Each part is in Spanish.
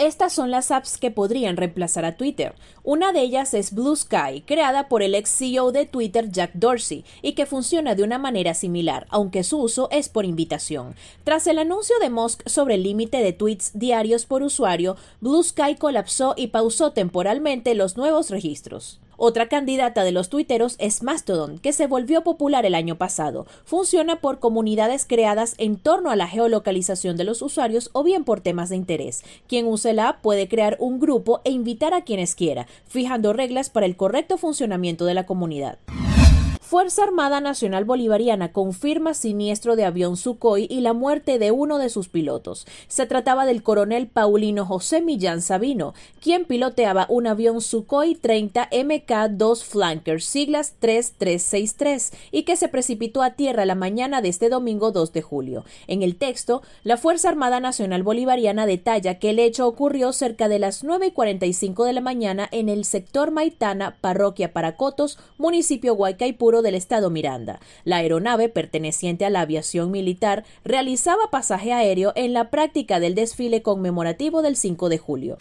Estas son las apps que podrían reemplazar a Twitter. Una de ellas es Blue Sky, creada por el ex CEO de Twitter Jack Dorsey, y que funciona de una manera similar, aunque su uso es por invitación. Tras el anuncio de Musk sobre el límite de tweets diarios por usuario, Blue Sky colapsó y pausó temporalmente los nuevos registros. Otra candidata de los tuiteros es Mastodon, que se volvió popular el año pasado. Funciona por comunidades creadas en torno a la geolocalización de los usuarios o bien por temas de interés. Quien use la app puede crear un grupo e invitar a quienes quiera, fijando reglas para el correcto funcionamiento de la comunidad. Fuerza Armada Nacional Bolivariana confirma siniestro de avión Sukhoi y la muerte de uno de sus pilotos. Se trataba del coronel Paulino José Millán Sabino, quien piloteaba un avión Sukhoi 30 MK-2 Flanker, siglas 3363, y que se precipitó a tierra la mañana de este domingo 2 de julio. En el texto, la Fuerza Armada Nacional Bolivariana detalla que el hecho ocurrió cerca de las 9 y 45 de la mañana en el sector Maitana, parroquia Paracotos, municipio Huaycaipuro del estado Miranda. La aeronave, perteneciente a la aviación militar, realizaba pasaje aéreo en la práctica del desfile conmemorativo del 5 de julio.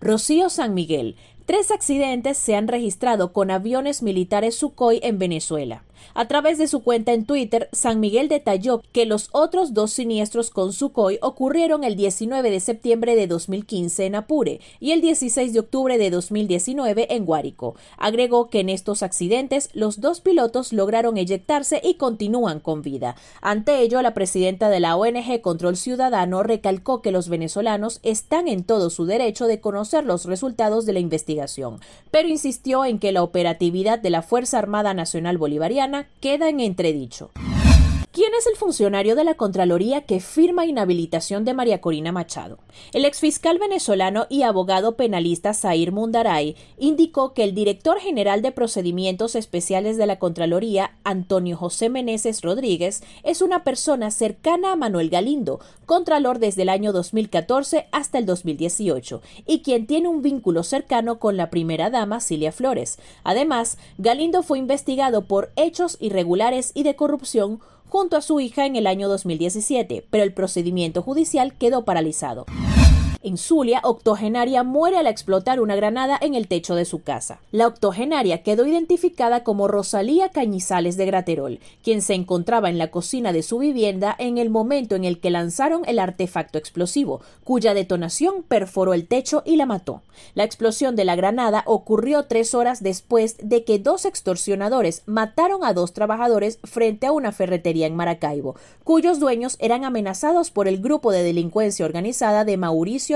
Rocío San Miguel. Tres accidentes se han registrado con aviones militares Sukhoi en Venezuela. A través de su cuenta en Twitter, San Miguel detalló que los otros dos siniestros con Sukhoi ocurrieron el 19 de septiembre de 2015 en Apure y el 16 de octubre de 2019 en Guárico. Agregó que en estos accidentes los dos pilotos lograron eyectarse y continúan con vida. Ante ello, la presidenta de la ONG Control Ciudadano recalcó que los venezolanos están en todo su derecho de conocer los resultados de la investigación, pero insistió en que la operatividad de la Fuerza Armada Nacional Bolivariana queda en entredicho. ¿Quién es el funcionario de la Contraloría que firma inhabilitación de María Corina Machado? El exfiscal venezolano y abogado penalista Zair Mundaray indicó que el director general de procedimientos especiales de la Contraloría, Antonio José Meneses Rodríguez, es una persona cercana a Manuel Galindo, contralor desde el año 2014 hasta el 2018, y quien tiene un vínculo cercano con la primera dama Cilia Flores. Además, Galindo fue investigado por hechos irregulares y de corrupción junto a su hija en el año 2017, pero el procedimiento judicial quedó paralizado. En Zulia, octogenaria muere al explotar una granada en el techo de su casa. La octogenaria quedó identificada como Rosalía Cañizales de Graterol, quien se encontraba en la cocina de su vivienda en el momento en el que lanzaron el artefacto explosivo, cuya detonación perforó el techo y la mató. La explosión de la granada ocurrió tres horas después de que dos extorsionadores mataron a dos trabajadores frente a una ferretería en Maracaibo, cuyos dueños eran amenazados por el grupo de delincuencia organizada de Mauricio